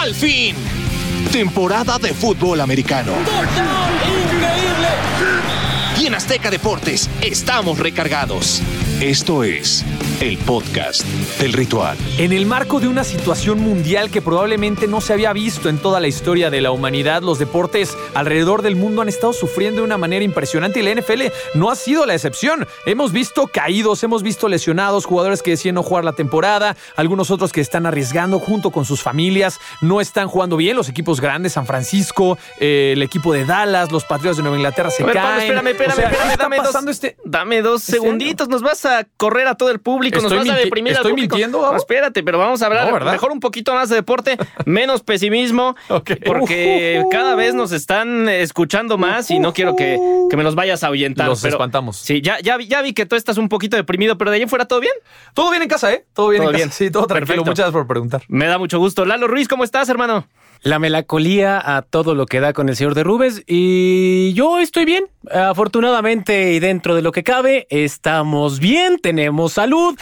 Al fin, temporada de fútbol americano. Y en Azteca Deportes estamos recargados. Esto es el podcast del ritual. En el marco de una situación mundial que probablemente no se había visto en toda la historia de la humanidad, los deportes alrededor del mundo han estado sufriendo de una manera impresionante y la NFL no ha sido la excepción. Hemos visto caídos, hemos visto lesionados, jugadores que decían no jugar la temporada, algunos otros que están arriesgando junto con sus familias, no están jugando bien los equipos grandes, San Francisco, eh, el equipo de Dallas, los Patriotas de Nueva Inglaterra se A ver, Pablo, caen. espérame, espérame, O sea, ¿qué espérame, dame dos, pasando este? dame dos segunditos, nos vas a correr a todo el público, nos Estoy vas a deprimir al ¿estoy público. mintiendo? No, espérate, pero vamos a hablar mejor un poquito más de deporte, menos pesimismo, Ok. porque cada vez nos están escuchando más y no quiero que, que me los vayas a ahuyentar. Los pero- espantamos. Sí, ya, ya, vi- ya vi que tú estás un poquito deprimido, pero de en fuera todo bien. Todo bien en casa, ¿eh? Todo bien Todo en bien. casa. Sí, todo tranquilo. Perfecto. Muchas gracias por preguntar. Me da mucho gusto. Lalo Ruiz, ¿cómo estás, hermano? La melancolía a todo lo que da con el señor de Rubes y yo estoy bien. Afortunadamente y dentro de lo que cabe, estamos bien, tenemos salud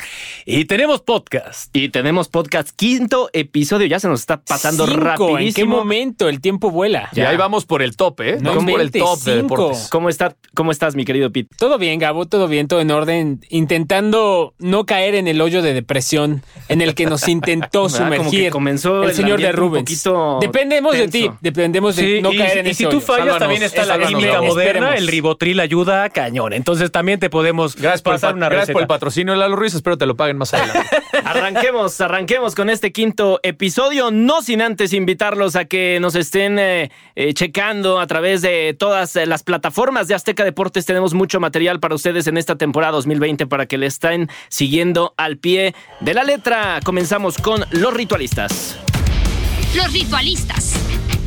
y tenemos podcast. Y tenemos podcast quinto episodio, ya se nos está pasando Cinco, rapidísimo. ¿En qué momento el tiempo vuela? Y ahí vamos por el top, ¿eh? No vamos por el top de cinco. deportes. ¿Cómo, está, ¿Cómo estás, mi querido Pete? Todo bien, Gabo, todo bien, todo en orden. Intentando no caer en el hoyo de depresión en el que nos intentó ¿Verdad? Como que sumergir comenzó el el señor de Rubens. poquito Dependemos de ti, tenso. dependemos de no y, caer en y ese si tú hoyo. fallas, Sálvanos, también está la sálvanos, química Gabo. moderna, Esperemos. el ribotril ayuda cañón. Entonces también te podemos Gracias por, el, pasar pa- una gracias por el patrocinio de Lalo Ruiz. Espero te lo paguen más adelante. Arranquemos, arranquemos con este quinto episodio, no sin antes invitarlos a que nos estén eh, eh, checando a través de todas eh, las plataformas de Azteca Deportes. Tenemos mucho material para ustedes en esta temporada 2020 para que le estén siguiendo al pie de la letra. Comenzamos con los ritualistas. Los ritualistas.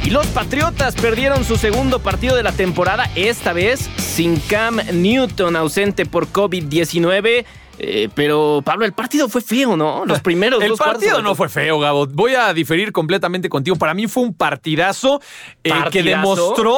Y los Patriotas perdieron su segundo partido de la temporada, esta vez sin Cam Newton ausente por COVID-19. Eh, pero Pablo, el partido fue feo, ¿no? Los primeros El dos partido no fue feo, Gabo. Voy a diferir completamente contigo. Para mí fue un partidazo, eh, que ¿Partidazo? demostró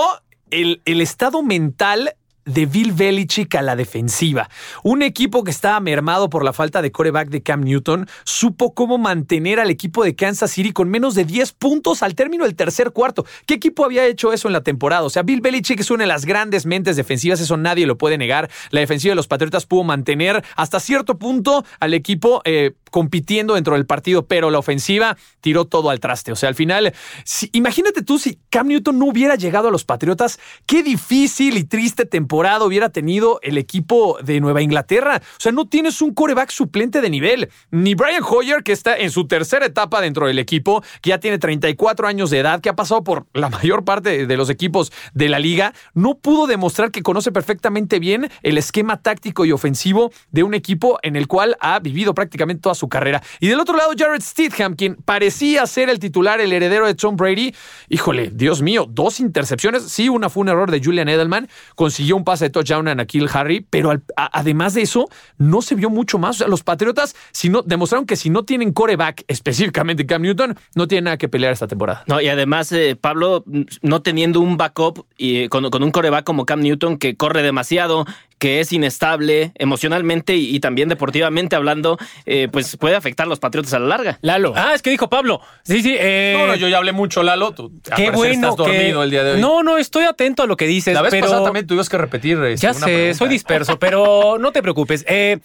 el, el estado mental de Bill Belichick a la defensiva. Un equipo que estaba mermado por la falta de coreback de Cam Newton supo cómo mantener al equipo de Kansas City con menos de 10 puntos al término del tercer cuarto. ¿Qué equipo había hecho eso en la temporada? O sea, Bill Belichick es una de las grandes mentes defensivas, eso nadie lo puede negar. La defensiva de los Patriotas pudo mantener hasta cierto punto al equipo eh, compitiendo dentro del partido, pero la ofensiva tiró todo al traste. O sea, al final, si- imagínate tú si Cam Newton no hubiera llegado a los Patriotas, qué difícil y triste temporada hubiera tenido el equipo de Nueva Inglaterra. O sea, no tienes un coreback suplente de nivel. Ni Brian Hoyer, que está en su tercera etapa dentro del equipo, que ya tiene 34 años de edad, que ha pasado por la mayor parte de los equipos de la liga, no pudo demostrar que conoce perfectamente bien el esquema táctico y ofensivo de un equipo en el cual ha vivido prácticamente toda su carrera. Y del otro lado, Jared Stidham, quien parecía ser el titular, el heredero de Tom Brady. Híjole, Dios mío, dos intercepciones. Sí, una fue un error de Julian Edelman. Consiguió un pase de touchdown a Nakil Harry, pero al- además de eso, no se vio mucho más. O sea, los Patriotas si demostraron que si no tienen coreback, específicamente Cam Newton, no tienen nada que pelear esta temporada. No, y además, eh, Pablo, no teniendo un backup y eh, con, con un coreback como Cam Newton que corre demasiado, que es inestable emocionalmente y, y también deportivamente hablando, eh, pues puede afectar a los Patriotas a la larga. Lalo. Ah, es que dijo Pablo. Sí, sí. eh, No, no, yo ya hablé mucho, Lalo. Tú, Qué bueno estás dormido que- el día de hoy. No, no, estoy atento a lo que dices, la vez pero pasada también tuvimos que repetir. este, Ya una sé, pregunta. soy disperso, pero no te preocupes. Eh,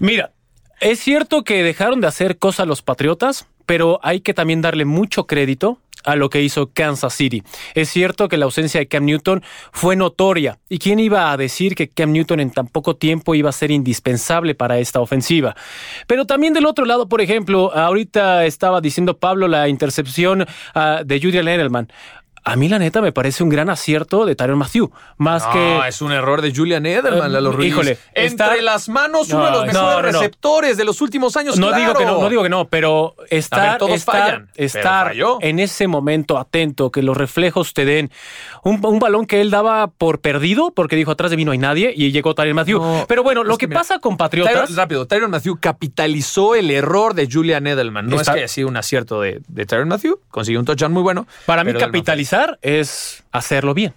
mira, es cierto que dejaron de hacer cosas los Patriotas, pero hay que también darle mucho crédito a lo que hizo Kansas City. Es cierto que la ausencia de Cam Newton fue notoria. ¿Y quién iba a decir que Cam Newton en tan poco tiempo iba a ser indispensable para esta ofensiva? Pero también del otro lado, por ejemplo, ahorita estaba diciendo Pablo la intercepción ah, de Julian Edelman. A mí, la neta, me parece un gran acierto de Tyron Matthew. Más No, que. es un error de Julian Edelman, Eh, Lalo Ruiz. híjole, Entre está- las manos, uno de los mejores no, receptores de los últimos años. No claro. digo que no, no digo que no, pero estar, todos estar, fallan, estar en ese momento atento, que los reflejos te den un, un balón que él daba por perdido, porque dijo atrás de mí no hay nadie y llegó Tyron Matthew. Pero bueno, lo que, mira, pasa con Patriotas. Tyron- rápido, Tyron Matthew capitalizó el error de Julian Edelman. No Está- es que haya sido un acierto de, de Tyron Matthew, consiguió un touchdown muy bueno. para mí, fue. Capitalizar es hacerlo bien.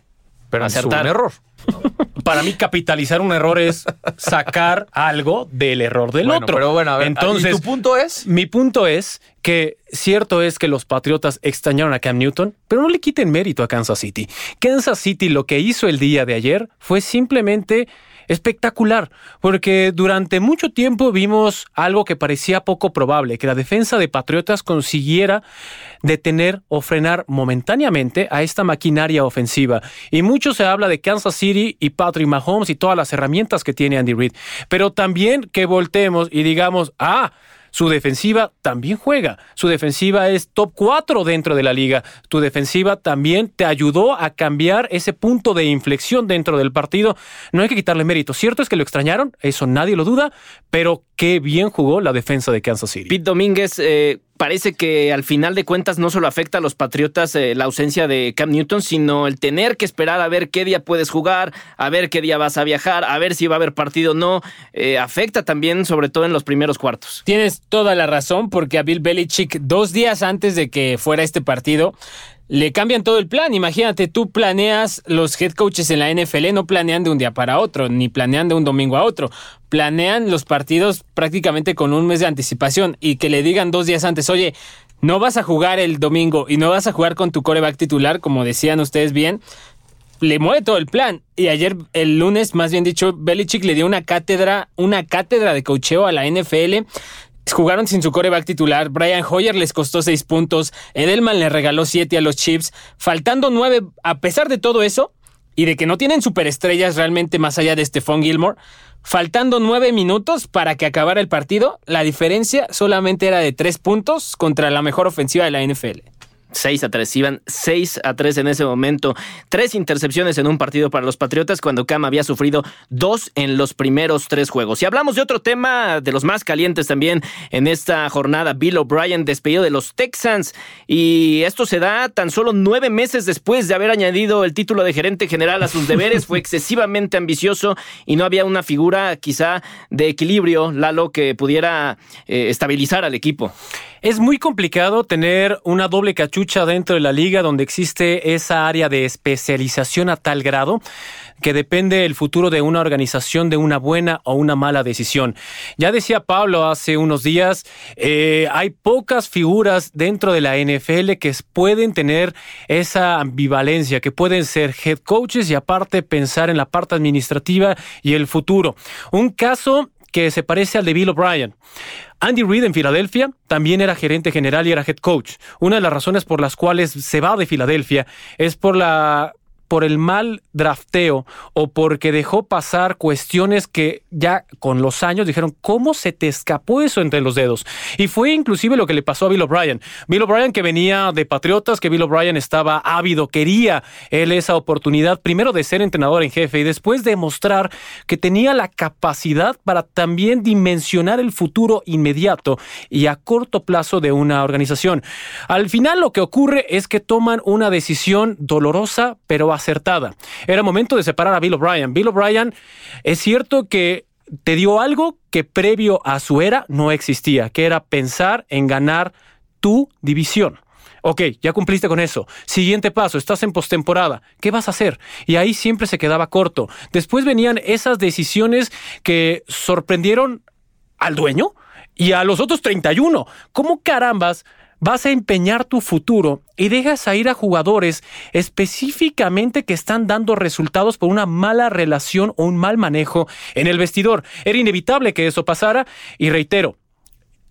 pero Acertar. un error. Para mí, capitalizar un error es sacar algo del error del Bueno, otro. pero bueno, a ver, Entonces, ¿y tu punto es? Mi punto es que cierto es que los Patriotas extrañaron a Cam Newton, pero no le quiten mérito a Kansas City. Kansas City lo que hizo el día de ayer fue simplemente espectacular, porque durante mucho tiempo vimos algo que parecía poco probable, que la defensa de Patriotas consiguiera detener o frenar momentáneamente a esta maquinaria ofensiva. Y mucho se habla de Kansas City y Patrick Mahomes y todas las herramientas que tiene Andy Reid, pero también que voltemos y digamos, ah, su defensiva también juega. Su defensiva es top 4 dentro de la liga. Tu defensiva también te ayudó a cambiar ese punto de inflexión dentro del partido. No hay que quitarle mérito. Cierto es que lo extrañaron, eso nadie lo duda, pero qué bien jugó la defensa de Kansas City. Pete Domínguez, eh, parece que al final de cuentas no solo afecta a los Patriotas eh, la ausencia de Cam Newton, sino el tener que esperar a ver qué día puedes jugar, a ver qué día vas a viajar, a ver si va a haber partido o no. Eh, afecta también, sobre todo en los primeros cuartos. Tienes toda la razón, porque a Bill Belichick, dos días antes de que fuera este partido, le cambian todo el plan. Imagínate, tú planeas, los head coaches en la NFL no planean de un día para otro, ni planean de un domingo a otro. Planean los partidos prácticamente con un mes de anticipación y que le digan dos días antes, oye, no vas a jugar el domingo y no vas a jugar con tu coreback titular, como decían ustedes bien. Le mueve todo el plan. Y ayer, el lunes, más bien dicho, Belichick le dio una cátedra, una cátedra de cocheo a la NFL Jugaron sin su coreback titular. Brian Hoyer les costó seis puntos. Edelman le regaló siete a los Chiefs. Faltando nueve, a pesar de todo eso, y de que no tienen superestrellas realmente más allá de Stephon Gilmore, faltando nueve minutos para que acabara el partido, la diferencia solamente era de tres puntos contra la mejor ofensiva de la NFL. 6 a 3, iban 6 a 3 en ese momento. Tres intercepciones en un partido para los Patriotas cuando Cam había sufrido dos en los primeros tres juegos. Y hablamos de otro tema, de los más calientes también en esta jornada. Bill O'Brien despedido de los Texans. Y esto se da tan solo nueve meses después de haber añadido el título de gerente general a sus deberes. Fue excesivamente ambicioso y no había una figura quizá de equilibrio, Lalo, que pudiera eh, estabilizar al equipo. Es muy complicado tener una doble cachucha dentro de la liga donde existe esa área de especialización a tal grado que depende el futuro de una organización de una buena o una mala decisión. Ya decía Pablo hace unos días, eh, hay pocas figuras dentro de la NFL que pueden tener esa ambivalencia, que pueden ser head coaches y aparte pensar en la parte administrativa y el futuro. Un caso que se parece al de Bill O'Brien. Andy Reid en Filadelfia también era gerente general y era head coach. Una de las razones por las cuales se va de Filadelfia es por la por el mal drafteo o porque dejó pasar cuestiones que ya con los años dijeron, ¿cómo se te escapó eso entre los dedos? Y fue inclusive lo que le pasó a Bill O'Brien. Bill O'Brien que venía de Patriotas, que Bill O'Brien estaba ávido, quería él esa oportunidad primero de ser entrenador en jefe y después de mostrar que tenía la capacidad para también dimensionar el futuro inmediato y a corto plazo de una organización. Al final lo que ocurre es que toman una decisión dolorosa pero acertada. Era momento de separar a Bill O'Brien. Bill O'Brien es cierto que te dio algo que previo a su era no existía, que era pensar en ganar tu división. Ok, ya cumpliste con eso. Siguiente paso, estás en postemporada. ¿Qué vas a hacer? Y ahí siempre se quedaba corto. Después venían esas decisiones que sorprendieron al dueño y a los otros 31. ¿Cómo carambas vas a empeñar tu futuro y dejas a ir a jugadores específicamente que están dando resultados por una mala relación o un mal manejo en el vestidor. Era inevitable que eso pasara y reitero,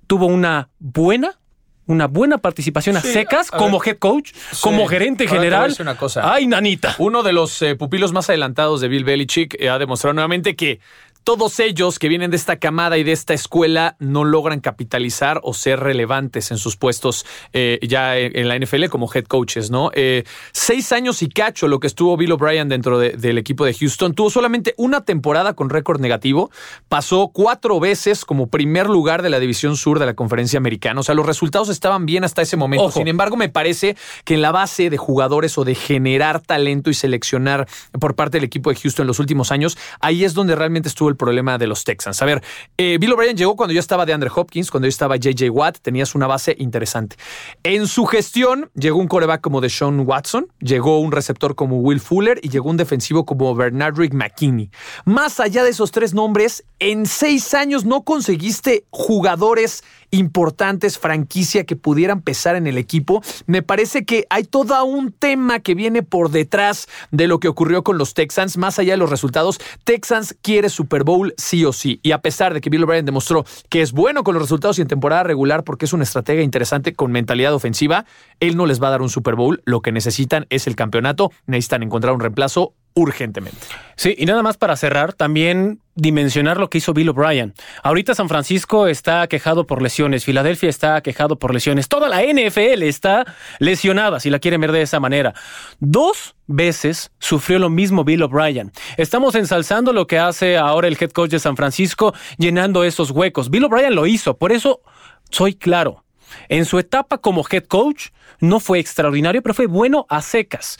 tuvo una buena una buena participación a Sí, secas a como head coach, como gerente general. decir una cosa. Ay, nanita. Uno de los eh, pupilos más adelantados de Bill Belichick eh, ha demostrado nuevamente que todos ellos que vienen de esta camada y de esta escuela no logran capitalizar o ser relevantes en sus puestos eh, ya en la NFL como head coaches, ¿no? Eh, seis años y cacho lo que estuvo Bill O'Brien dentro de- del equipo de Houston. Tuvo solamente una temporada con récord negativo. Pasó cuatro veces como primer lugar de la División Sur de la Conferencia Americana. O sea, los resultados estaban bien hasta ese momento. Ojo. Sin embargo, me parece que en la base de jugadores o de generar talento y seleccionar por parte del equipo de Houston en los últimos años, ahí es donde realmente estuvo el el problema de los Texans. A ver, eh, Bill O'Brien llegó cuando yo estaba de Andre Hopkins, cuando yo estaba JJ Watt, tenías una base interesante. En su gestión llegó un coreback como Deshaun Watson, llegó un receptor como Will Fuller y llegó un defensivo como Bernard Rick McKinney. Más allá de esos tres nombres, en seis años no conseguiste jugadores importantes, franquicia que pudieran pesar en el equipo. Me parece que hay todo un tema que viene por detrás de lo que ocurrió con los Texans, más allá de los resultados. Texans quiere Super Bowl sí o sí. Y a pesar de que Bill O'Brien demostró que es bueno con los resultados y en temporada regular porque es una estratega interesante con mentalidad ofensiva, él no les va a dar un Super Bowl. Lo que necesitan es el campeonato. Necesitan encontrar un reemplazo urgentemente. Sí, y nada más para cerrar, también dimensionar lo que hizo Bill O'Brien. Ahorita San Francisco está quejado por lesiones, Filadelfia está quejado por lesiones, toda la NFL está lesionada, si la quieren ver de esa manera. Dos veces sufrió lo mismo Bill O'Brien. Estamos ensalzando lo que hace ahora el head coach de San Francisco, llenando esos huecos. Bill O'Brien lo hizo, por eso soy claro. En su etapa como head coach no fue extraordinario, pero fue bueno a secas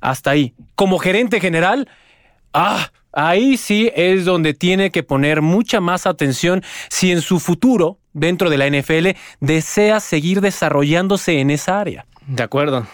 hasta ahí. Como gerente general, ah, ahí sí es donde tiene que poner mucha más atención si en su futuro, dentro de la NFL, desea seguir desarrollándose en esa área. De acuerdo.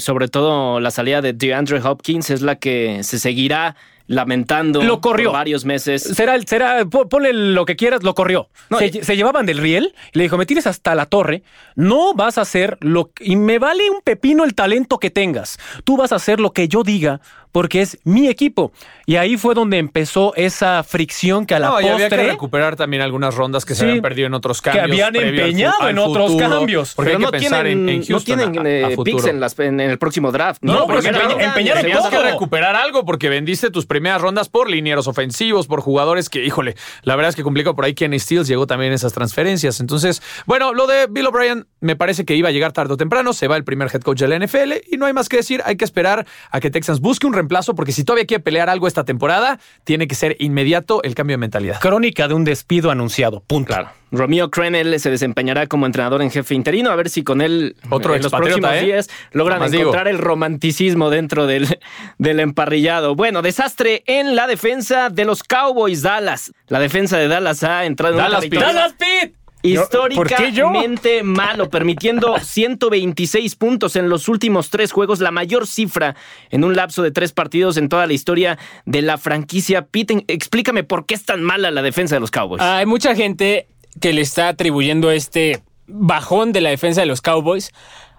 sobre todo la salida de DeAndre Hopkins es la que se seguirá lamentando lo corrió. varios meses. Será, será, ponle lo que quieras, lo corrió. se, se, llevaban del riel y le dijo, me tienes hasta la torre, no vas a hacer lo y me vale un pepino el talento que tengas. Tú vas a hacer lo que yo diga porque es mi equipo. Y ahí fue donde empezó esa fricción que a la no, postre... había que recuperar también algunas rondas que se habían perdido en otros cambios. Que habían empeñado en otros cambios. Porque no, tienen, en, no tienen eh, picks en, el próximo draft. No, porque empeñaron Tenías que recuperar algo porque vendiste tus primeras rondas por linieros ofensivos, por jugadores que, híjole, la verdad es que complicó por ahí Kenny Steele llegó también esas transferencias. Entonces, bueno, lo de Bill O'Brien me parece que iba a llegar tarde o temprano. Se va el primer head coach de la NFL y no hay más que decir. Hay que esperar a que Texans busque un reemplazo, porque si todavía quiere pelear algo esta temporada, tiene que ser inmediato el cambio de mentalidad. Crónica de un despido anunciado. Punto. Claro. Romeo Crenel se desempeñará como entrenador en jefe interino, a ver si con él Otro en los próximos ¿eh? días logran encontrar el romanticismo dentro del, del emparrillado. Bueno, desastre en la defensa de los Cowboys Dallas. La defensa de Dallas ha entrado en Dallas, Dallas Pete históricamente malo, permitiendo 126 puntos en los últimos tres juegos, la mayor cifra en un lapso de tres partidos en toda la historia de la franquicia. Pete, explícame por qué es tan mala la defensa de los Cowboys. Hay mucha gente que le está atribuyendo este bajón de la defensa de los Cowboys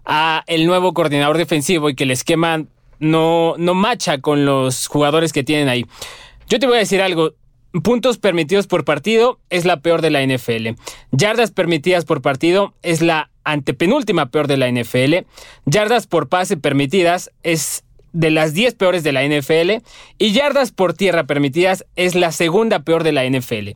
a el nuevo coordinador defensivo y que el esquema no, no macha con los jugadores que tienen ahí. Yo te voy a decir algo, Puntos permitidos por partido es la peor de la NFL. Yardas permitidas por partido es la antepenúltima peor de la NFL. Yardas por pase permitidas es de las 10 peores de la NFL. Y yardas por tierra permitidas es la segunda peor de la NFL.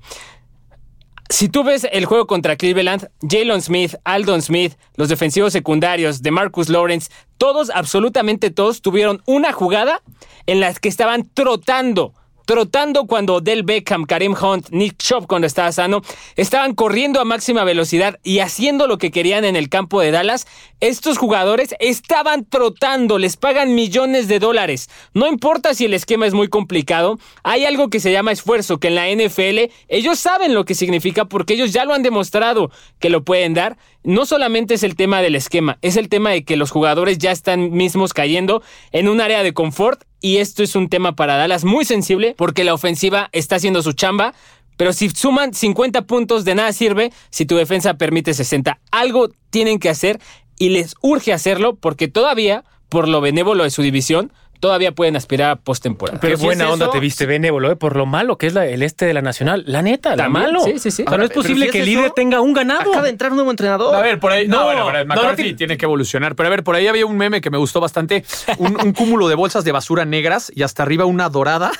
Si tú ves el juego contra Cleveland, Jalen Smith, Aldon Smith, los defensivos secundarios de Marcus Lawrence, todos, absolutamente todos, tuvieron una jugada en la que estaban trotando trotando cuando Del Beckham, Karim Hunt, Nick Chop cuando estaba sano, estaban corriendo a máxima velocidad y haciendo lo que querían en el campo de Dallas, estos jugadores estaban trotando, les pagan millones de dólares. No importa si el esquema es muy complicado, hay algo que se llama esfuerzo, que en la NFL ellos saben lo que significa porque ellos ya lo han demostrado que lo pueden dar. No solamente es el tema del esquema, es el tema de que los jugadores ya están mismos cayendo en un área de confort y esto es un tema para Dallas muy sensible porque la ofensiva está haciendo su chamba, pero si suman 50 puntos de nada sirve si tu defensa permite 60. Algo tienen que hacer y les urge hacerlo porque todavía, por lo benévolo de su división, todavía pueden aspirar a postemporada. Pero Qué buena onda te viste benévolo, ¿eh? por lo malo que es el este de la Nacional. La neta, la malo. Sí, sí, sí. O sea, no es posible que el líder tenga un ganado. Acaba de entrar un nuevo entrenador. A ver, por ahí. No, bueno, McCarthy tiene que evolucionar. Pero a ver, por ahí había un meme que me gustó bastante. Un, un cúmulo de bolsas de basura negras y hasta arriba una dorada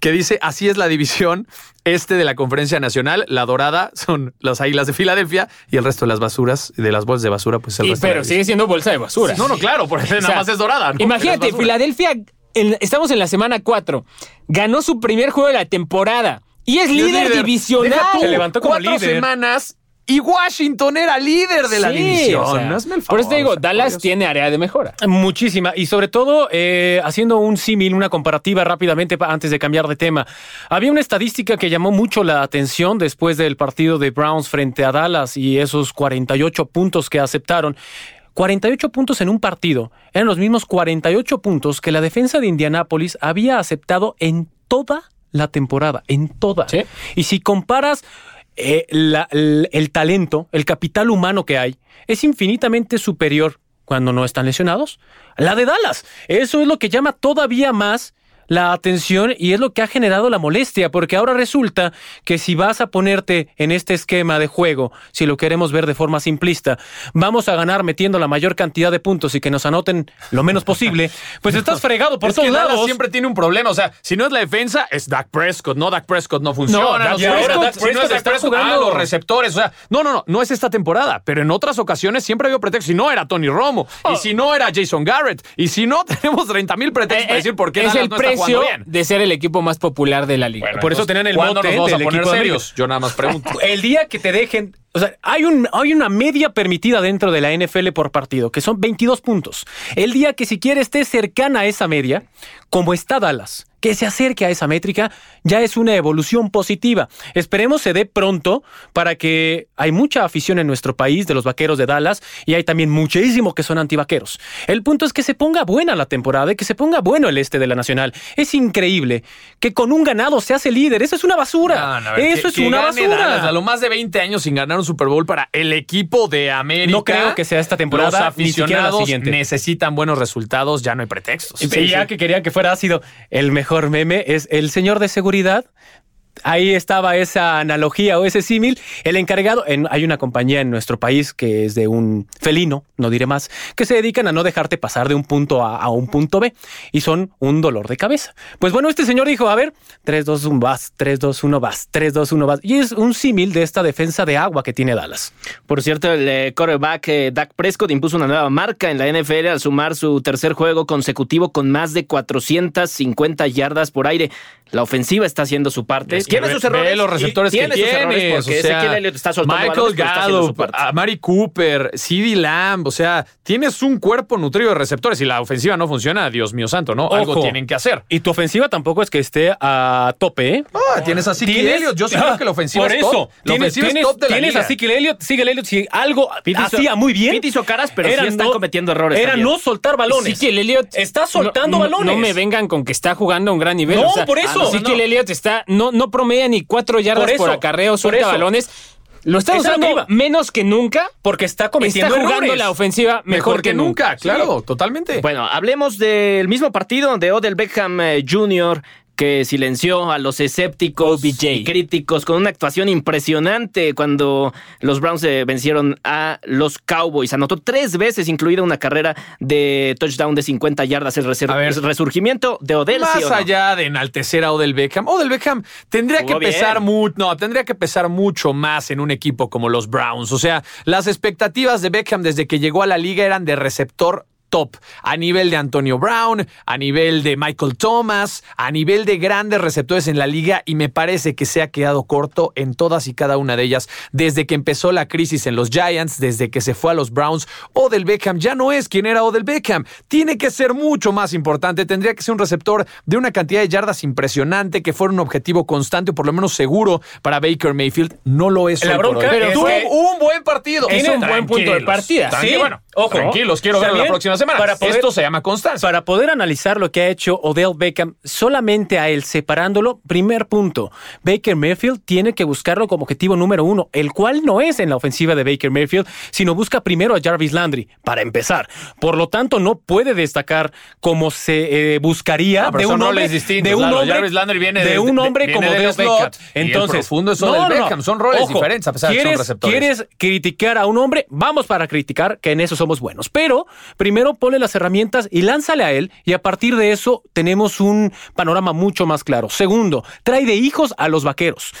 que dice: Así es la división este de la conferencia nacional, la dorada son las águilas de Filadelfia y el resto de las basuras, de las bolsas de basura, pues el resto Pero sigue siendo bolsa de basura. No, no, claro, porque nada más es dorada. Imagínate, Filadelfia, estamos en la semana 4, ganó su primer juego de la temporada y es, líder, divisional. Se levantó como Cuatro semanas y Washington era líder de la Sí, división. o sea, Hazme el por eso te digo, o sea, por Dallas Dios. tiene área de mejora. Muchísima. Y sobre todo, eh, haciendo un símil, una comparativa rápidamente antes de cambiar de tema. Había una estadística que llamó mucho la atención después del partido de Browns frente a Dallas y esos 48 puntos que aceptaron. 48 puntos en un partido. Eran los mismos 48 puntos que la defensa de Indianápolis había aceptado en toda la temporada. En toda. Sí. Y si comparas eh, la- el, el talento, el capital humano que hay, es infinitamente superior cuando no están lesionados. La de Dallas. Eso es lo que llama todavía más la atención y es lo que ha generado la molestia, porque ahora resulta que si vas a ponerte en este esquema de juego, si lo queremos ver de forma simplista, vamos a ganar metiendo la mayor cantidad de puntos y que nos anoten lo menos posible, pues estás fregado por Es todos que Dallas lados. siempre tiene un problema. O sea, si no es la defensa, es Dak Prescott. No, Dak Prescott no funciona. No, Prescott- Dak Dak Prescott si no es está Dak Prescott, jugando- ah, los receptores. O sea, no, no, no, no es esta temporada. Pero en otras ocasiones siempre había pretextos. Si no era Tony Romo, y si no era Jason Garrett, y si no, tenemos 30 mil pretextos Eh, para decir por qué es Dallas el no está de ser el equipo más popular de la liga. Por eso tenían el ¿Cuándo mote nos vamos a del poner equipo de serios? Yo nada más pregunto. El día que te dejen, o sea, hay, un, hay una media permitida dentro de la NFL por partido, que son 22 puntos. El día que siquiera esté cercana a esa media, como está Dallas, que se acerque a esa métrica, ya es una evolución positiva. Esperemos se dé pronto para que hay mucha afición en nuestro país de los vaqueros de Dallas y hay también muchísimo que son antivaqueros. El punto es que se ponga buena la temporada y que se ponga bueno el este de la Nacional. Es increíble que con un ganado se hace líder. Eso es una basura. No, no, a ver, Eso que- es que una basura. Dallas, a lo más de 20 años sin ganar un Super Bowl para el equipo de América. No creo que sea esta temporada, Los ni siquiera la aficionados necesitan buenos resultados, ya no hay pretextos. Y ya que querían que fuera ácido, el mejor meme es el señor de seguridad. Ahí estaba esa analogía o ese símil. El encargado, en- hay una compañía en nuestro país que es de un felino, no diré más, que se dedican a no dejarte pasar de un punto A a un punto B y son un dolor de cabeza. Pues bueno, este señor dijo, a ver, 3, 2, 1, vas, 3, 2, 1, vas, 3, 2, 1, vas. Y es un símil de esta defensa de agua que tiene Dallas. Por cierto, el eh, quarterback eh, Dak Prescott impuso una nueva marca en la NFL al sumar su tercer juego consecutivo con más de 450 yardas por aire. La ofensiva está haciendo su parte. Es que tiene ve- sus errores. ve los receptores que tiene sus errores tienes, porque o sea, Ezequiel Elliott está soltando Michael Gallup, parte. a Mari Cooper, CeeDee Lamb, o sea, tienes un cuerpo nutrido de receptores y la ofensiva no funciona, Dios mío santo, ¿no? Algo tienen que hacer. Y tu ofensiva tampoco es que esté a tope, ¿eh? Ah, tienes a Ezekiel Elliott, yo sí creo que la ofensiva Por es eso, top. La tienes, ofensiva es top de la tienes liga. a Ezekiel Elliott, Ezekiel Elliott, si algo hizo- hacía muy bien. Pitt hizo caras, pero sí está cometiendo errores Era también. no soltar balones. Ezekiel Elliott Está soltando balones. No me vengan con que está jugando a un gran nivel. No, por eso. Ezekiel No. Elliott está, no, no promedia ni cuatro yardas Por por, eso, acarreo, suelta eso. balones. Lo está Eso lo que usando menos que nunca. Porque está Está cometiendo jugando errores. la ofensiva mejor, Mejor que nunca, claro, totalmente. Bueno, hablemos del mismo partido de Odell Beckham eh, Jr., que silenció a los escépticos OBJ. y críticos con una actuación impresionante cuando los Browns eh, vencieron a los Cowboys. Anotó tres veces, incluida una carrera de touchdown de 50 yardas. El resurgimiento de Odell. ¿sí Más no? allá de enaltecer a Odell Beckham, Odell Beckham tendría Jugó que pesar mucho, no, tendría que pesar mucho más en un equipo como los Browns. O sea, las expectativas de Beckham desde que llegó a la liga eran de receptor top, a nivel de Antonio Brown, a nivel de Michael Thomas, a nivel de grandes receptores en la liga y me parece que se ha quedado corto en todas y cada una de ellas desde que empezó la crisis en los Giants, desde que se fue a los Browns. Odell Beckham ya no es quien era Odell Beckham, tiene que ser mucho más importante, tendría que ser un receptor de una cantidad de yardas impresionante, que fuera un objetivo constante o por lo menos seguro para Baker Mayfield, no lo es. La hoy por bronca es Tuvo un buen partido. Es un buen punto de partida. Sí, bueno, ojo. tranquilos, quiero verlo la También, semana. para poder- Esto se llama constancia. Para poder analizar lo que ha hecho Odell Beckham, solamente a él separándolo, primer punto, Baker Mayfield tiene que buscarlo como objetivo número uno, el cual no es en la ofensiva de Baker Mayfield, sino busca primero a Jarvis Landry, para empezar. Por lo tanto, no puede destacar como se eh, buscaría Ah, de un hombre, de un claro. hombre, Jarvis Landry viene de de- un de- hombre como Odell slot, Entonces, profundo es Beckham. Son roles diferentes, a pesar de que son ¿quieres- receptores. ¿Quieres criticar a un hombre? Vamos para criticar, que en eso somos buenos. Pero primero ponle las herramientas y lánzale a él, y a partir de eso tenemos un panorama mucho más claro. Segundo, trae de hijos a los vaqueros.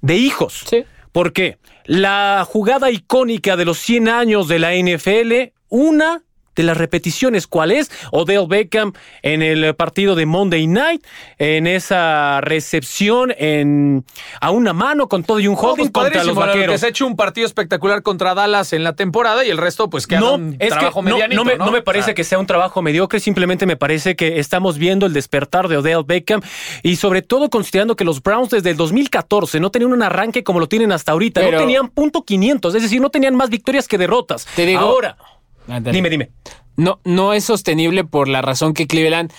De hijos. Sí. ¿Por qué? La jugada icónica de los 100 años de la NFL, una de las repeticiones. ¿Cuál es? Odell Beckham en el partido de Monday Night, en esa recepción en, a una mano con todo y un No, holding pues, contra los lo vaqueros. que se ha hecho un partido espectacular contra Dallas en la temporada y el resto, pues, que haga No, un es que trabajo no, medianito, no me, no me O parece sea, que sea un trabajo mediocre, simplemente me parece que estamos viendo el despertar de Odell Beckham y sobre todo considerando que los Browns desde el 2014 no tenían un arranque como lo tienen hasta ahorita, Pero- no tenían punto 500, es decir, no tenían más victorias que derrotas. Te digo- Ahora, Dime, dime. no, no es sostenible por la razón que Cleveland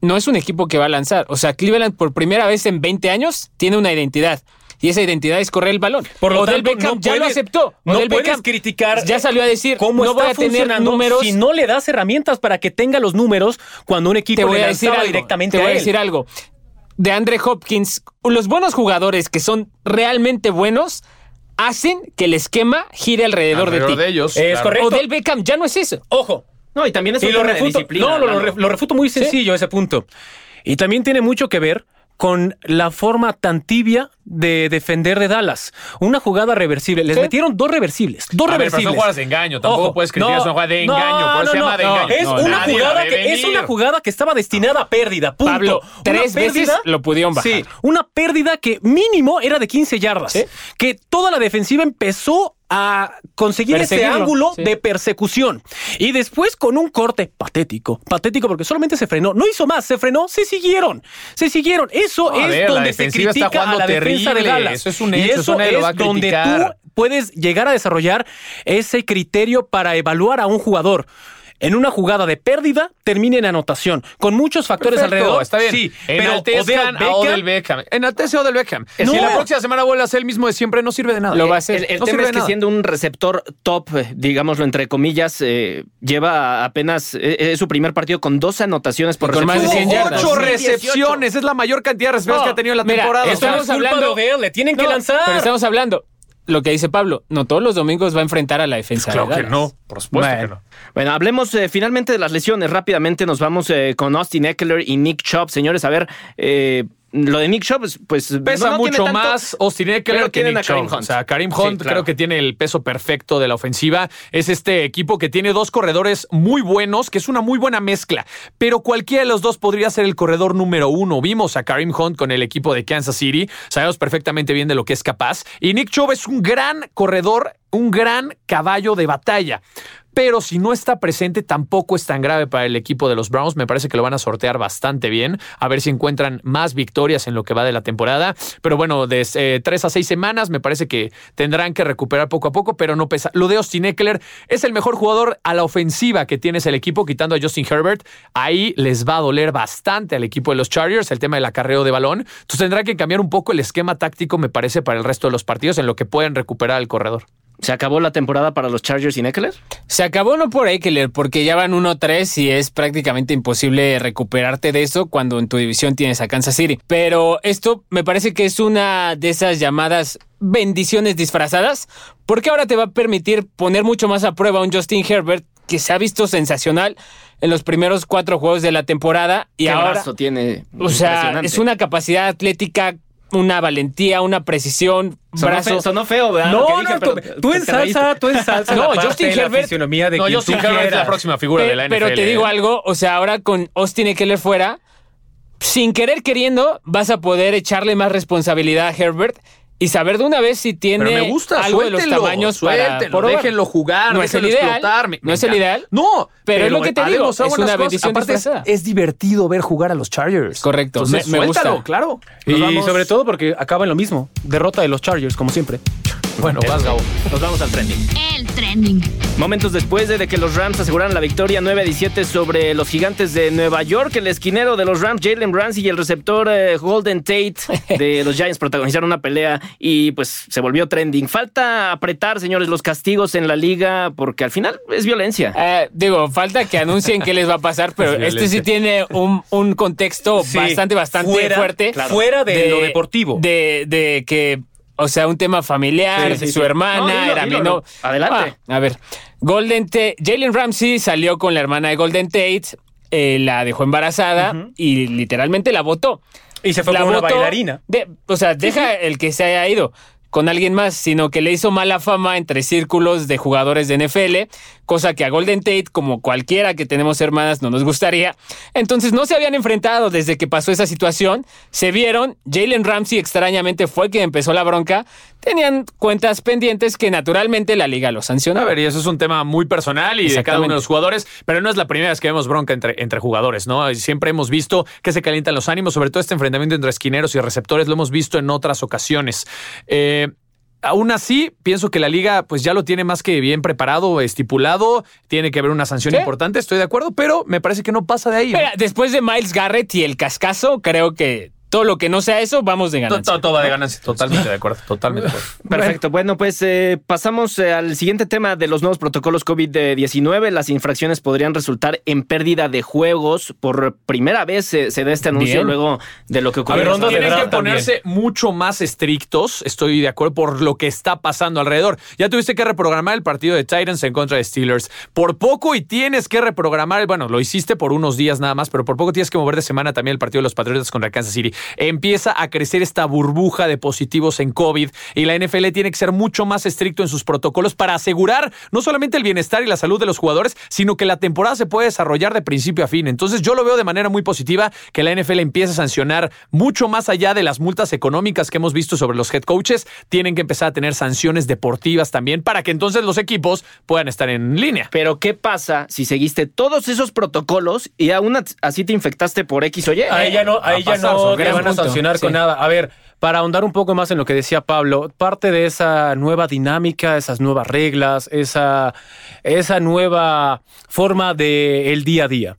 no es un equipo que va a lanzar. O sea, Cleveland por primera vez en 20 años tiene una identidad. Y esa identidad es correr el balón. Por lo Odell tanto, Beckham no ya lo aceptó. No Odell puedes Beckham criticar Ya salió a decir, cómo no está voy a tener números. si no le das herramientas para que tenga los números cuando un equipo te voy le a decir algo. directamente te voy a a decir algo. De Andre Hopkins, los buenos jugadores que son realmente buenos hacen que el esquema gire alrededor, alrededor de ti. de ellos. Es claro. correcto. Odell Beckham ya no es eso. Ojo, No, y también es Y un lo tema de refuto, disciplina. no, lo, lo refuto muy sencillo ese punto. Y también tiene mucho que ver con la forma tan tibia de defender de Dallas. Una jugada reversible. Les Sí. metieron dos reversibles. Dos A ver, pero reversibles. son jugadas de engaño, tampoco Ojo, puedes criticar, no, es una jugada de no, engaño, por eso se llama de engaño. Es, una jugada que, es una jugada que estaba destinada a pérdida. Punto. Pablo, Una tres veces lo pudieron bajar. Sí, una pérdida que mínimo era de 15 yardas. Sí. Que toda la defensiva empezó a conseguir ese ángulo sí. de persecución. Y después con un corte patético, patético porque solamente se frenó, no hizo más, se frenó, se siguieron, se siguieron. Eso a es ver, donde se defensiva está critica a la defensa de terrible, Dallas. eso es un y eso eso nadie lo va a es donde tú puedes llegar a desarrollar ese criterio para evaluar a un jugador. En una jugada de pérdida, termina en anotación, con muchos factores Perfecto, alrededor. Está bien. Sí, pero Enaltezcan Odell a Odell Beckham- Beckham. Enaltece a Odell Beckham. No. Si la próxima semana vuelve a ser el mismo de siempre, no sirve de nada. Lo va a Eh, hacer. El, el No tema es que nada. siendo un receptor top, eh, digámoslo entre comillas, eh, lleva apenas eh, es su primer partido con dos anotaciones por Y con más de recepción. 100 yardas. Ocho 2018. recepciones. Es la mayor cantidad de recepciones No, que ha tenido en la mira, temporada. Estamos hablando- de él, le tienen que lanzar. Pero estamos hablando. Lo que dice Pablo, no todos los domingos va a enfrentar a la defensa Claro de que no. Por supuesto que no. Bueno, hablemos eh, finalmente de las lesiones. Rápidamente nos vamos eh, con Austin Eckler y Nick Chubb. Señores, a ver, eh, lo de Nick Chubb, pues, pues Pesa no- mucho más Austin Eckler que Nick a. Hunt. O sea, Karim Sí, Hunt claro. creo que tiene el peso perfecto de la ofensiva. Es este equipo que tiene dos corredores muy buenos, que es una muy buena mezcla. Pero cualquiera de los dos podría ser el corredor número uno. Vimos a Karim Hunt con el equipo de Kansas City. Sabemos perfectamente bien de lo que es capaz. Y Nick Chubb es un gran corredor, un gran caballo de batalla. Pero si no está presente, tampoco es tan grave para el equipo de los Browns. Me parece que lo van a sortear bastante bien. A ver si encuentran más victorias en lo que va de la temporada. Pero bueno, de eh, tres a seis semanas me parece que tendrán que recuperar poco a poco, pero no pesa. Lo de Austin Eckler es el mejor jugador a la ofensiva que tienes el equipo, quitando a Justin Herbert. Ahí les va a doler bastante al equipo de los Chargers el tema del acarreo de balón. Entonces tendrá que cambiar un poco el esquema táctico, me parece, para el resto de los partidos en lo que pueden recuperar al corredor. ¿Se acabó la temporada para los Chargers y Eckler? Se acabó no por Eckler, porque ya van 1-3 y es prácticamente imposible recuperarte de eso cuando en tu división tienes a Kansas City. Pero esto me parece que es una de esas llamadas bendiciones disfrazadas, porque ahora te va a permitir poner mucho más a prueba a un Justin Herbert que se ha visto sensacional en los primeros cuatro juegos de la temporada y ¿Qué ahora, tiene? o sea, es una capacidad atlética, una valentía, una precisión, Sonó brazo. feo, sonó feo, ¿verdad? No, no, dije, tú, pero tú te- te ensalza, tú ensalza No, la parte Justin Herbert- de No, Justin Herbert es la próxima figura de la NFL. Pero te digo ¿eh? algo, o sea, ahora con Austin Eckler fuera, sin querer queriendo, vas a poder echarle más responsabilidad a Herbert y saber de una vez si tiene Pero me gusta, algo de los tamaños para suéltenlo, probar. déjenlo jugar, No es el déjenlo ideal, explotar. me- no me es el ideal, No, pero es lo que te digo, es una bendición Aparte es, divertido ver jugar a los Chargers. Correcto, Entonces, me- me gusta. suéltalo, claro. Y vamos- sobre todo porque acaba en lo mismo. Derrota de los Chargers, como siempre. Bueno, vas, Gabo. Nos vamos al trending. El trending. Momentos después de que los Rams aseguraran la victoria 9 a 17 sobre los gigantes de Nueva York, el esquinero de los Rams, Jalen Ramsey, y el receptor eh, Golden Tate de los Giants protagonizaron una pelea y pues se volvió trending. Falta apretar, señores, los castigos en la liga porque al final es violencia. Eh, digo, falta que anuncien qué les va a pasar, pero Es este sí tiene un, un contexto Sí, bastante, bastante fuera- fuerte. claro. fuera de lo deportivo. De, de que, o sea, un tema familiar, Sí, sí, de su sí. hermana, No, dilo, era dilo, mi no. Adelante. Ah, a ver, Golden Tate, Jalen Ramsey salió con la hermana de Golden Tate, eh, la dejó embarazada y literalmente la votó. Y se fue La con una bailarina. de- o sea, deja el que se haya ido con alguien más, sino que le hizo mala fama entre círculos de jugadores de NFL cosa que a Golden Tate, como cualquiera que tenemos hermanas, no nos gustaría. Entonces no se habían enfrentado desde que pasó esa situación, se vieron, Jalen Ramsey extrañamente fue quien empezó la bronca, tenían cuentas pendientes que naturalmente la liga los sancionó. A ver, y eso es un tema muy personal y de cada uno de los jugadores, pero no es la primera vez que vemos bronca entre, entre jugadores, ¿no? Siempre hemos visto que se calientan los ánimos, sobre todo este enfrentamiento entre esquineros y receptores, lo hemos visto en otras ocasiones. Eh, Aún así, pienso que la liga pues ya lo tiene más que bien preparado, estipulado, tiene que haber una sanción importante, estoy de acuerdo, pero me parece que no pasa de ahí. después de Miles Garrett y el cascazo, creo que todo lo que no sea eso, vamos de ganancia. Todo, va de ganancia. Totalmente de acuerdo. Totalmente de acuerdo. Perfecto. Bueno, pues eh, pasamos eh, al siguiente tema de los nuevos protocolos COVID-19. Las infracciones podrían resultar en pérdida de juegos. Por primera vez se, da este anuncio luego de lo que ocurrió. A ver, tienen que ponerse mucho más estrictos. Estoy de acuerdo por lo que está pasando alrededor. Ya tuviste que reprogramar el partido de Titans en contra de Steelers. Por poco y tienes que reprogramar. Bueno, lo hiciste por unos días nada más, pero por poco tienes que mover de semana también el partido de los Patriotas contra Kansas City empieza a crecer esta burbuja de positivos en COVID y la NFL tiene que ser mucho más estricto en sus protocolos para asegurar no solamente el bienestar y la salud de los jugadores, sino que la temporada se puede desarrollar de principio a fin. Entonces yo lo veo de manera muy positiva que la NFL empiece a sancionar mucho más allá de las multas económicas que hemos visto sobre los head coaches, tienen que empezar a tener sanciones deportivas también para que entonces los equipos puedan estar en línea. Pero ¿qué pasa si seguiste todos esos protocolos y aún así te infectaste por X o Y? Ahí ya no, ahí ya no van a sancionar con nada. A ver, para ahondar un poco más en lo que decía Pablo, parte de esa nueva dinámica, esas nuevas reglas, esa, esa nueva forma del el día a día.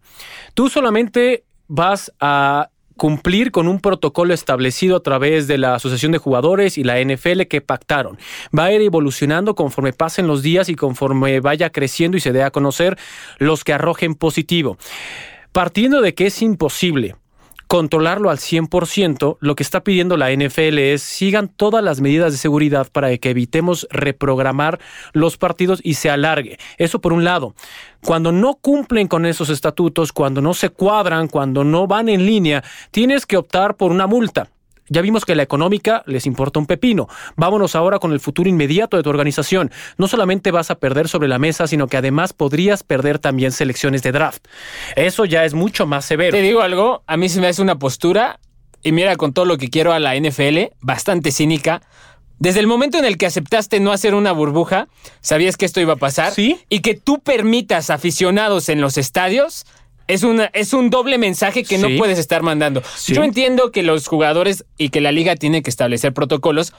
Tú solamente vas a cumplir con un protocolo establecido a través de la Asociación de Jugadores y la NFL que pactaron. Va a ir evolucionando conforme pasen los días y conforme vaya creciendo y se dé a conocer los que arrojen positivo. Partiendo de que es imposible controlarlo al 100%, lo que está pidiendo la NFL es sigan todas las medidas de seguridad para que evitemos reprogramar los partidos y se alargue. Eso por un lado. Cuando no cumplen con esos estatutos, cuando no se cuadran, cuando no van en línea, tienes que optar por una multa. Ya vimos que la económica les importa un pepino. Vámonos ahora con el futuro inmediato de tu organización. No solamente vas a perder sobre la mesa, sino que además podrías perder también selecciones de draft. Eso ya es mucho más severo. Te digo algo, a mí se me hace una postura, y mira con todo lo que quiero a la NFL, bastante cínica. Desde el momento en el que aceptaste no hacer una burbuja, sabías que esto iba a pasar. Sí. Y que tú permitas aficionados en los estadios es, una, es un doble mensaje que no puedes estar mandando. Yo entiendo que los jugadores y que la liga tiene que establecer protocolos,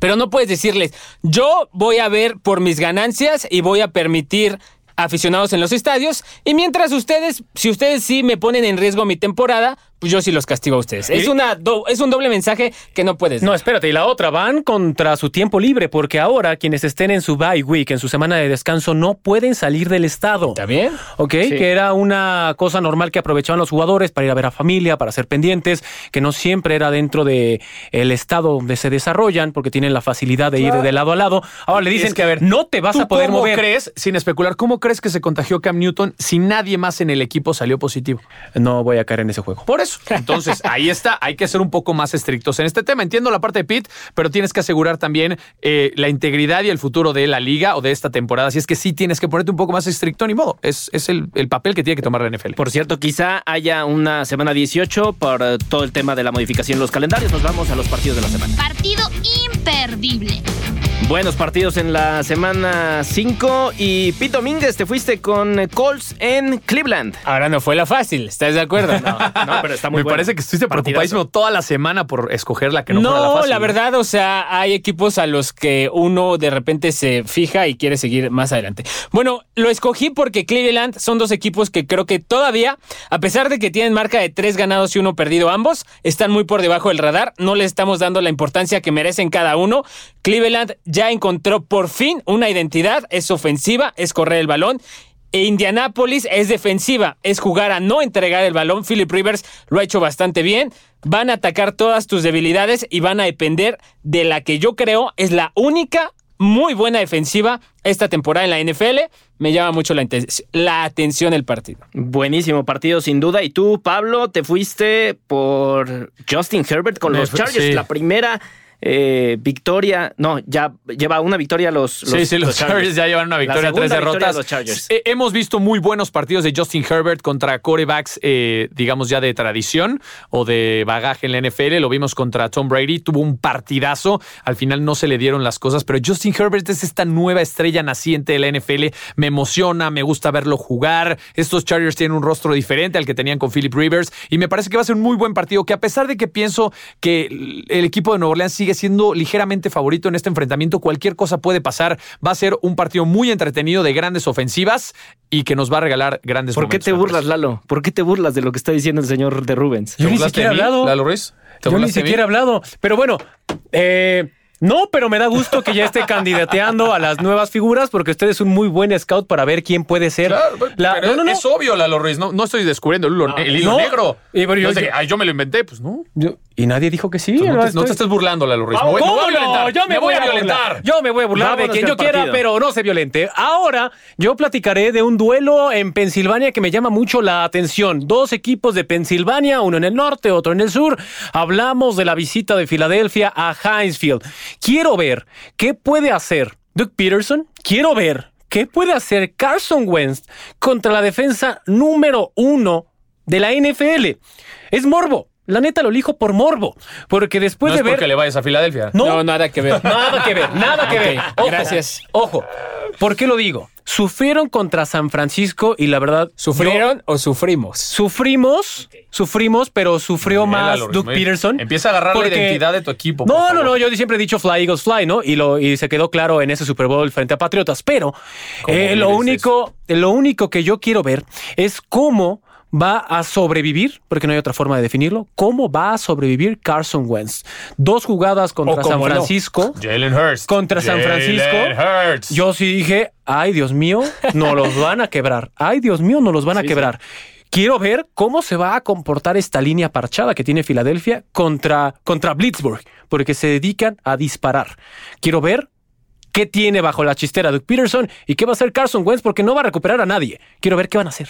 pero no puedes decirles, yo voy a ver por mis ganancias y voy a permitir aficionados en los estadios y mientras ustedes, si ustedes sí me ponen en riesgo mi temporada, pues yo sí los castigo a ustedes. Es, una es un doble mensaje que no puedes. No, espérate, y la otra, van contra su tiempo libre, porque ahora quienes estén en su bye week, en su semana de descanso, no pueden salir del estado. ¿Está bien? Ok, que era una cosa normal que aprovechaban los jugadores para ir a ver a familia, para ser pendientes, que no siempre era dentro de el estado donde se desarrollan, porque tienen la facilidad de ir de lado a lado. Ahora le dicen que, a ver, no te vas a poder cómo mover. crees, sin especular, cómo crees que se contagió Cam Newton si nadie más en el equipo salió positivo? No voy a caer en ese juego. Por eso. Entonces, ahí está. Hay que ser un poco más estrictos en este tema. Entiendo la parte de Pitt, pero tienes que asegurar también eh, la integridad y el futuro de la liga o de esta temporada. Así es que sí tienes que ponerte un poco más estricto, ni modo. Es, es el, papel que tiene que tomar la NFL. Por cierto, quizá haya una semana 18 por eh, todo el tema de la modificación de los calendarios. Nos vamos a los partidos de la semana. Partido imperdible. Buenos partidos en la semana 5 y Pete Domínguez, te fuiste con Colts en Cleveland. Ahora no fue la fácil, ¿estás de acuerdo? No, pero está muy Me parece que estuviste preocupadísimo toda la semana por escoger la que no, fuera la fácil. la verdad, o sea, hay equipos a los que uno de repente se fija y quiere seguir más adelante. Bueno, lo escogí porque Cleveland son dos equipos que creo que todavía, a pesar de que tienen marca de tres ganados y uno perdido ambos, están muy por debajo del radar. No les estamos dando la importancia que merecen cada uno. Cleveland ya encontró por fin una identidad, es ofensiva, es correr el balón. E Indianápolis es defensiva, es jugar a no entregar el balón. Philip Rivers lo ha hecho bastante bien. Van a atacar todas tus debilidades y van a depender de la que yo creo es la única muy buena defensiva esta temporada en la NFL. Me llama mucho la, la, atención el partido. Buenísimo partido, sin duda. Y tú, Pablo, te fuiste por Justin Herbert con los Chargers. La primera eh, victoria. No, ya lleva una victoria los, los sí, sí, los, Chargers. ya llevan una victoria, tres derrotas. Eh, hemos visto muy buenos partidos de Justin Herbert contra corebacks, eh, digamos ya de tradición o de bagaje en la NFL. Lo vimos contra Tom Brady, tuvo un partidazo. Al final no se le dieron las cosas, pero Justin Herbert es esta nueva estrella naciente de la NFL. Me emociona, me gusta verlo jugar. Estos Chargers tienen un rostro diferente al que tenían con Philip Rivers y me parece que va a ser un muy buen partido. Que a pesar de que pienso que el equipo de Nueva Orleans sigue siendo ligeramente favorito en este enfrentamiento, cualquier cosa puede pasar. Va a ser un partido muy entretenido de grandes ofensivas y que nos va a regalar grandes ¿Por qué te burlas, Lalo? ¿Por qué te burlas de lo que está diciendo el señor de Rubens? Yo ni siquiera he hablado. Lalo Ruiz? Yo ni siquiera he hablado. Pero bueno, eh. No, pero me da gusto que ya esté candidateando a las nuevas figuras porque usted es un muy buen scout para ver quién puede ser. la, no, no, no. Es obvio, Lalo Ruiz. No, no estoy descubriendo el, hilo, el hilo negro. Y, pero yo, yo, me lo inventé, pues no. Y nadie dijo que sí. No te, estés burlando, Lalo Ruiz. ¿Cómo me voy, no? Yo me, voy, a violentar. Yo me voy a burlar de quien yo quiera, pero no se violente. Ahora, yo platicaré de un duelo en Pensilvania que me llama mucho la atención. Dos equipos de Pensilvania, uno en el norte, otro en el sur. Hablamos de la visita de Filadelfia a Hinesfield. Quiero ver qué puede hacer Doug Peterson. Quiero ver qué puede hacer Carson Wentz contra la defensa número uno de la NFL. Es morbo. La neta lo elijo por morbo. Porque después no de es porque le vayas a Filadelfia. No, nada que ver. Nada que ver, nada que ver. gracias. Ojo. ¿Por qué lo digo? Sufrieron contra San Francisco y la verdad. ¿Sufrieron o sufrimos? Sufrimos, sufrimos, pero sufrió más Doug Peterson. Empieza a agarrar la identidad de tu equipo. No, no, no. Yo siempre he dicho Fly Eagles Fly, ¿no? Y, lo, y se quedó claro en ese Super Bowl frente a Patriotas. Pero eh, lo, único, lo único que yo quiero ver es cómo va a sobrevivir, porque no hay otra forma de definirlo, cómo va a sobrevivir Carson Wentz. Dos jugadas contra San Francisco. Jalen Hurst. Contra San Francisco. Hurts. Yo sí dije, ay Dios mío, no los van a quebrar. Ay Dios mío, no los van a quebrar. Quiero ver cómo se va a comportar esta línea parchada que tiene Filadelfia contra, contra Blitzburg, porque se dedican a disparar. Quiero ver qué tiene bajo la chistera Doug Peterson y qué va a hacer Carson Wentz, porque no va a recuperar a nadie. Quiero ver qué van a hacer.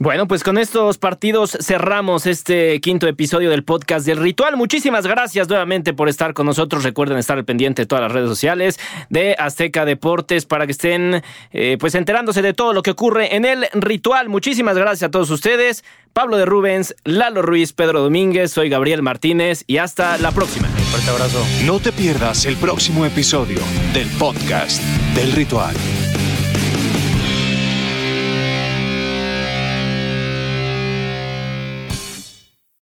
Bueno, pues con estos partidos cerramos este quinto episodio del podcast del ritual. Muchísimas gracias nuevamente por estar con nosotros. Recuerden estar al pendiente de todas las redes sociales de Azteca Deportes para que estén eh, pues enterándose de todo lo que ocurre en el ritual. Muchísimas gracias a todos ustedes. Pablo de Rubens, Lalo Ruiz, Pedro Domínguez, soy Gabriel Martínez y hasta la próxima. Un fuerte abrazo. No te pierdas el próximo episodio del podcast del ritual.